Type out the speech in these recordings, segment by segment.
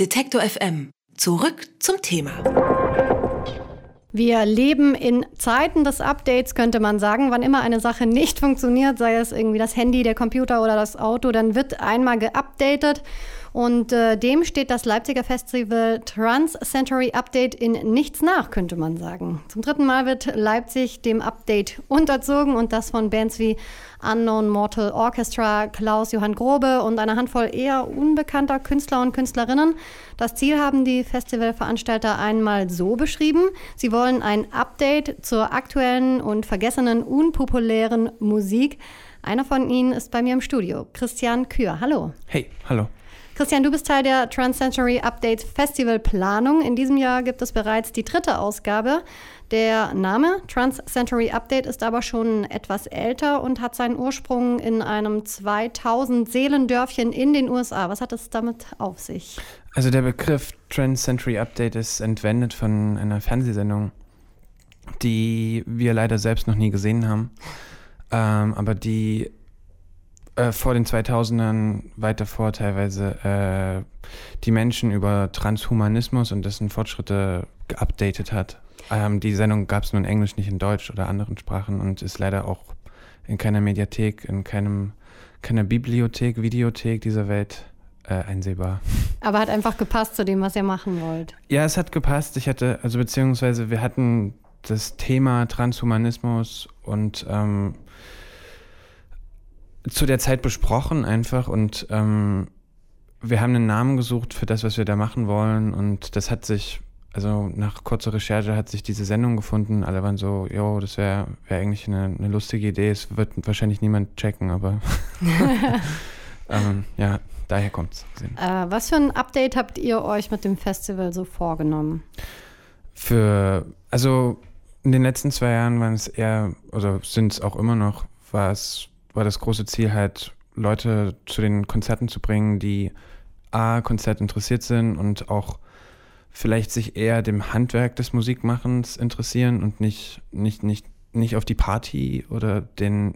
Detektor FM. Zurück zum Thema. Wir leben in Zeiten des Updates, könnte man sagen. Wann immer eine Sache nicht funktioniert, sei es irgendwie das Handy, der Computer oder das Auto, dann wird einmal geupdatet. Und äh, dem steht das Leipziger Festival Trans Century Update in nichts nach, könnte man sagen. Zum dritten Mal wird Leipzig dem Update unterzogen und das von Bands wie Unknown Mortal Orchestra, Klaus Johann Grobe und einer Handvoll eher unbekannter Künstler und Künstlerinnen. Das Ziel haben die Festivalveranstalter einmal so beschrieben. Sie wollen ein Update zur aktuellen und vergessenen, unpopulären Musik. Einer von ihnen ist bei mir im Studio, Christian Kür. Hallo. Hey, hallo. Christian, du bist Teil der Transcentury Update Festival Planung. In diesem Jahr gibt es bereits die dritte Ausgabe. Der Name Transcentury Update ist aber schon etwas älter und hat seinen Ursprung in einem 2000 Seelendörfchen in den USA. Was hat es damit auf sich? Also der Begriff Transcentury Update ist entwendet von einer Fernsehsendung, die wir leider selbst noch nie gesehen haben, ähm, aber die äh, vor den 2000ern weiter vor teilweise äh, die Menschen über Transhumanismus und dessen Fortschritte geupdatet hat. Ähm, die Sendung gab es nur in Englisch, nicht in Deutsch oder anderen Sprachen und ist leider auch in keiner Mediathek, in keinem, keiner Bibliothek, Videothek dieser Welt äh, einsehbar. Aber hat einfach gepasst zu dem, was ihr machen wollt. Ja, es hat gepasst. Ich hatte, also beziehungsweise wir hatten das Thema Transhumanismus und ähm, zu der Zeit besprochen einfach und ähm, wir haben einen Namen gesucht für das, was wir da machen wollen und das hat sich, also nach kurzer Recherche hat sich diese Sendung gefunden. Alle waren so, jo, das wäre wär eigentlich eine, eine, lustige Idee. Es wird wahrscheinlich niemand checken, aber ähm, ja, daher kommt's. Äh, was für ein Update habt ihr euch mit dem Festival so vorgenommen? Für, also in den letzten zwei Jahren waren es eher, oder sind es auch immer noch, war es war das große Ziel halt, Leute zu den Konzerten zu bringen, die A, Konzert interessiert sind und auch vielleicht sich eher dem Handwerk des Musikmachens interessieren und nicht, nicht, nicht, nicht auf die Party oder den,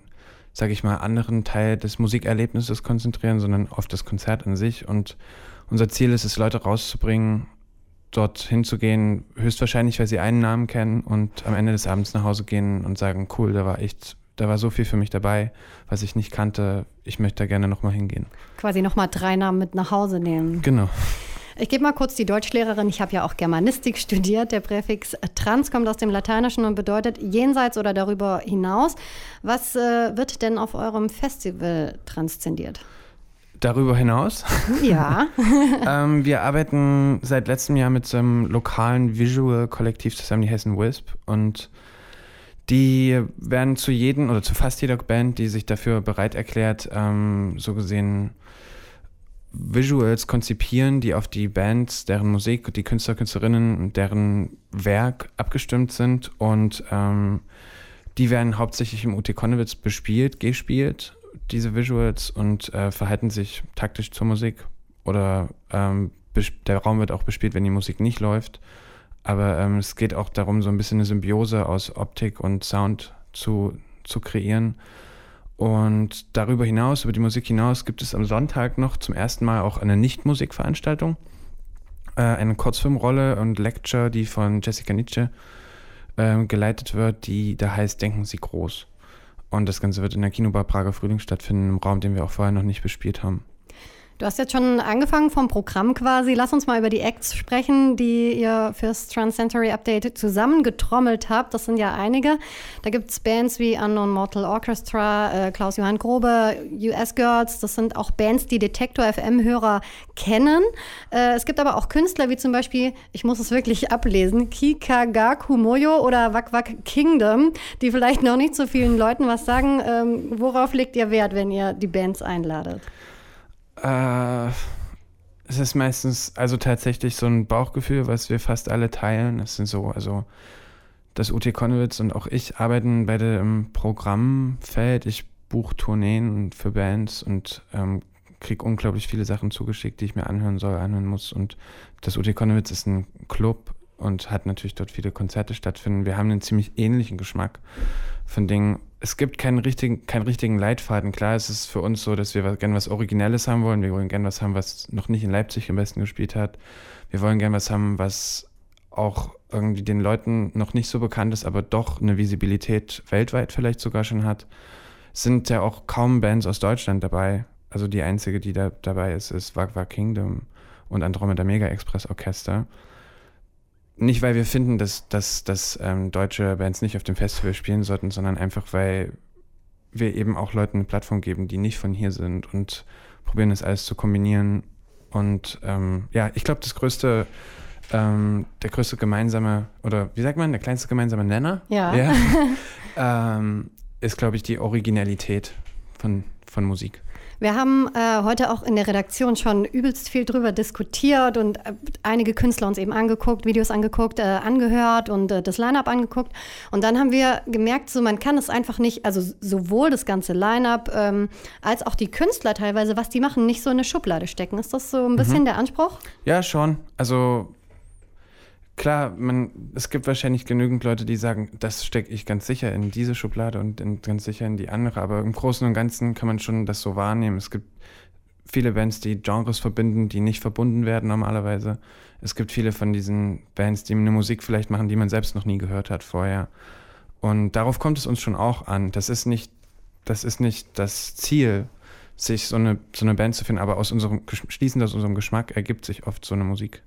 sage ich mal, anderen Teil des Musikerlebnisses konzentrieren, sondern auf das Konzert an sich. Und unser Ziel ist es, Leute rauszubringen, dort hinzugehen, höchstwahrscheinlich, weil sie einen Namen kennen und am Ende des Abends nach Hause gehen und sagen, cool, da war echt da war so viel für mich dabei, was ich nicht kannte. Ich möchte da gerne nochmal hingehen. Quasi nochmal drei Namen mit nach Hause nehmen. Genau. Ich gebe mal kurz die Deutschlehrerin. Ich habe ja auch Germanistik studiert. Der Präfix trans kommt aus dem Lateinischen und bedeutet jenseits oder darüber hinaus. Was äh, wird denn auf eurem Festival transzendiert? Darüber hinaus? Ja. ähm, wir arbeiten seit letztem Jahr mit so einem lokalen Visual-Kollektiv zusammen, die Hessen Wisp. Und die werden zu jedem oder zu fast jeder Band, die sich dafür bereit erklärt, ähm, so gesehen Visuals konzipieren, die auf die Bands, deren Musik, die Künstler, Künstlerinnen, deren Werk abgestimmt sind und ähm, die werden hauptsächlich im UT Konnewitz bespielt, gespielt, diese Visuals und äh, verhalten sich taktisch zur Musik oder ähm, der Raum wird auch bespielt, wenn die Musik nicht läuft. Aber ähm, es geht auch darum, so ein bisschen eine Symbiose aus Optik und Sound zu, zu kreieren. Und darüber hinaus, über die Musik hinaus, gibt es am Sonntag noch zum ersten Mal auch eine Nicht-Musikveranstaltung. Äh, eine Kurzfilmrolle und Lecture, die von Jessica Nietzsche äh, geleitet wird, die da heißt Denken Sie groß. Und das Ganze wird in der Kinobar Prager Frühling stattfinden, im Raum, den wir auch vorher noch nicht bespielt haben. Du hast jetzt schon angefangen vom Programm quasi. Lass uns mal über die Acts sprechen, die ihr fürs Transcentury Update zusammengetrommelt habt. Das sind ja einige. Da gibt es Bands wie Unknown Mortal Orchestra, äh, Klaus-Johann Grobe, US Girls. Das sind auch Bands, die Detektor FM-Hörer kennen. Äh, es gibt aber auch Künstler wie zum Beispiel, ich muss es wirklich ablesen, Kikagaku Moyo oder Wak Wak Kingdom, die vielleicht noch nicht so vielen Leuten was sagen. Ähm, worauf legt ihr Wert, wenn ihr die Bands einladet? Äh, es ist meistens also tatsächlich so ein Bauchgefühl, was wir fast alle teilen. Es sind so, also das UT Konnewitz und auch ich arbeiten beide im Programmfeld. Ich buche Tourneen für Bands und ähm, kriege unglaublich viele Sachen zugeschickt, die ich mir anhören soll, anhören muss. Und das UT Konnewitz ist ein Club und hat natürlich dort viele Konzerte stattfinden. Wir haben einen ziemlich ähnlichen Geschmack von Dingen es gibt keinen richtigen, keinen richtigen Leitfaden. Klar, es ist für uns so, dass wir gerne was Originelles haben wollen. Wir wollen gerne was haben, was noch nicht in Leipzig am besten gespielt hat. Wir wollen gerne was haben, was auch irgendwie den Leuten noch nicht so bekannt ist, aber doch eine Visibilität weltweit vielleicht sogar schon hat. Es sind ja auch kaum Bands aus Deutschland dabei. Also die einzige, die da dabei ist, ist Wagwa Kingdom und Andromeda Mega Express Orchester. Nicht, weil wir finden, dass, dass, dass ähm, deutsche Bands nicht auf dem Festival spielen sollten, sondern einfach, weil wir eben auch Leuten eine Plattform geben, die nicht von hier sind und probieren das alles zu kombinieren. Und ähm, ja, ich glaube, das größte, ähm, der größte gemeinsame, oder wie sagt man, der kleinste gemeinsame Nenner? Ja. ja ähm, ist, glaube ich, die Originalität von, von Musik. Wir haben äh, heute auch in der Redaktion schon übelst viel drüber diskutiert und äh, einige Künstler uns eben angeguckt, Videos angeguckt, äh, angehört und äh, das Line-up angeguckt. Und dann haben wir gemerkt, so man kann es einfach nicht, also sowohl das ganze Line-up ähm, als auch die Künstler teilweise, was die machen, nicht so in eine Schublade stecken. Ist das so ein bisschen mhm. der Anspruch? Ja, schon. Also klar, man, es gibt wahrscheinlich genügend Leute, die sagen, das stecke ich ganz sicher in diese Schublade und in, ganz sicher in die andere. Aber im Großen und Ganzen kann man schon das so wahrnehmen. Es gibt viele Bands, die Genres verbinden, die nicht verbunden werden normalerweise. Es gibt viele von diesen Bands, die eine Musik vielleicht machen, die man selbst noch nie gehört hat vorher. Und darauf kommt es uns schon auch an. Das ist nicht, das ist nicht das Ziel, sich so eine, so eine Band zu finden, aber aus unserem, schließend aus unserem Geschmack ergibt sich oft so eine Musik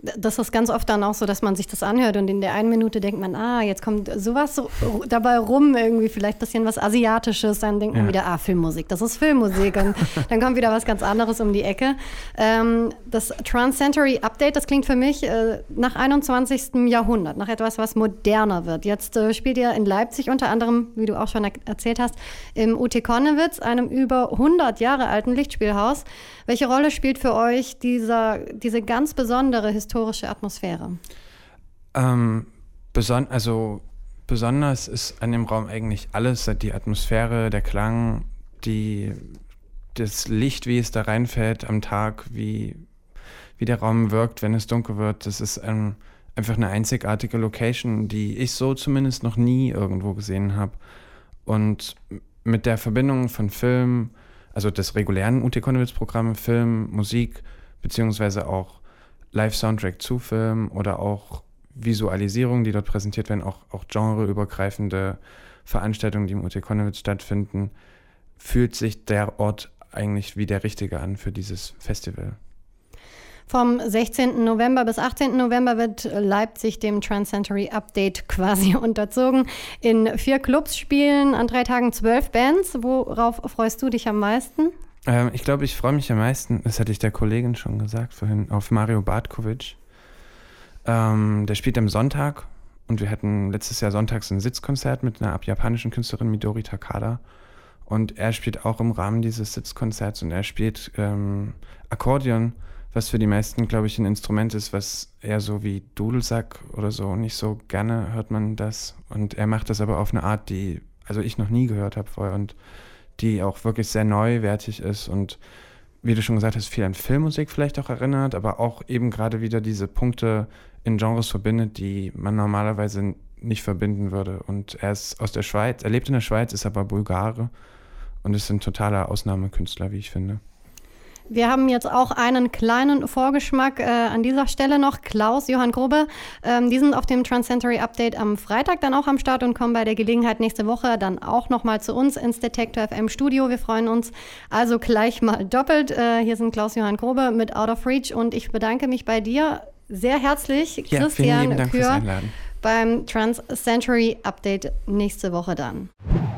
das ist ganz oft dann auch so, dass man sich das anhört und in der einen Minute denkt man, ah, jetzt kommt sowas dabei rum, irgendwie vielleicht ein bisschen was Asiatisches, dann denkt man wieder, ah, Filmmusik, das ist Filmmusik und dann kommt wieder was ganz anderes um die Ecke. Ähm, das Trans-Century Update, das klingt für mich äh, nach 21. Jahrhundert, nach etwas, was moderner wird. Jetzt äh, spielt ihr in Leipzig unter anderem, wie du auch schon er erzählt hast, im UT Konnewitz, einem über 100 Jahre alten Lichtspielhaus. Welche Rolle spielt für euch dieser, diese ganz besondere historische Atmosphäre? Ähm, beson also besonders ist an dem Raum eigentlich alles, die Atmosphäre, der Klang, die, das Licht, wie es da reinfällt am Tag, wie, wie der Raum wirkt, wenn es dunkel wird. Das ist ähm, einfach eine einzigartige Location, die ich so zumindest noch nie irgendwo gesehen habe. Und mit der Verbindung von Film, also des regulären UT Konnewitz-Programm, Film, Musik, beziehungsweise auch Live-Soundtrack zu Film oder auch Visualisierungen, die dort präsentiert werden, auch, auch genreübergreifende Veranstaltungen, die im UT Konnewitz stattfinden, fühlt sich der Ort eigentlich wie der richtige an für dieses Festival. Vom 16. November bis 18. November wird Leipzig dem Transcentury Update quasi unterzogen. In vier Clubs spielen an drei Tagen zwölf Bands. Worauf freust du dich am meisten? Ähm, ich glaube, ich freue mich am meisten, das hatte ich der Kollegin schon gesagt vorhin, auf Mario Bartkovic. Ähm, der spielt am Sonntag und wir hatten letztes Jahr sonntags ein Sitzkonzert mit einer japanischen Künstlerin Midori Takada. Und er spielt auch im Rahmen dieses Sitzkonzerts und er spielt ähm, Akkordeon was für die meisten, glaube ich, ein Instrument ist, was eher so wie Dudelsack oder so. Nicht so gerne hört man das. Und er macht das aber auf eine Art, die, also ich noch nie gehört habe vorher und die auch wirklich sehr neuwertig ist und wie du schon gesagt hast, viel an Filmmusik vielleicht auch erinnert, aber auch eben gerade wieder diese Punkte in Genres verbindet, die man normalerweise nicht verbinden würde. Und er ist aus der Schweiz, er lebt in der Schweiz, ist aber Bulgare und ist ein totaler Ausnahmekünstler, wie ich finde. Wir haben jetzt auch einen kleinen Vorgeschmack äh, an dieser Stelle noch. Klaus, Johann Grobe, ähm, die sind auf dem Transcentury Update am Freitag dann auch am Start und kommen bei der Gelegenheit nächste Woche dann auch nochmal zu uns ins Detektor FM Studio. Wir freuen uns also gleich mal doppelt. Äh, hier sind Klaus, Johann Grobe mit Out of Reach und ich bedanke mich bei dir sehr herzlich, ja, Christian vielen lieben Dank Kür, fürs Einladen. beim Trans-Century Update nächste Woche dann.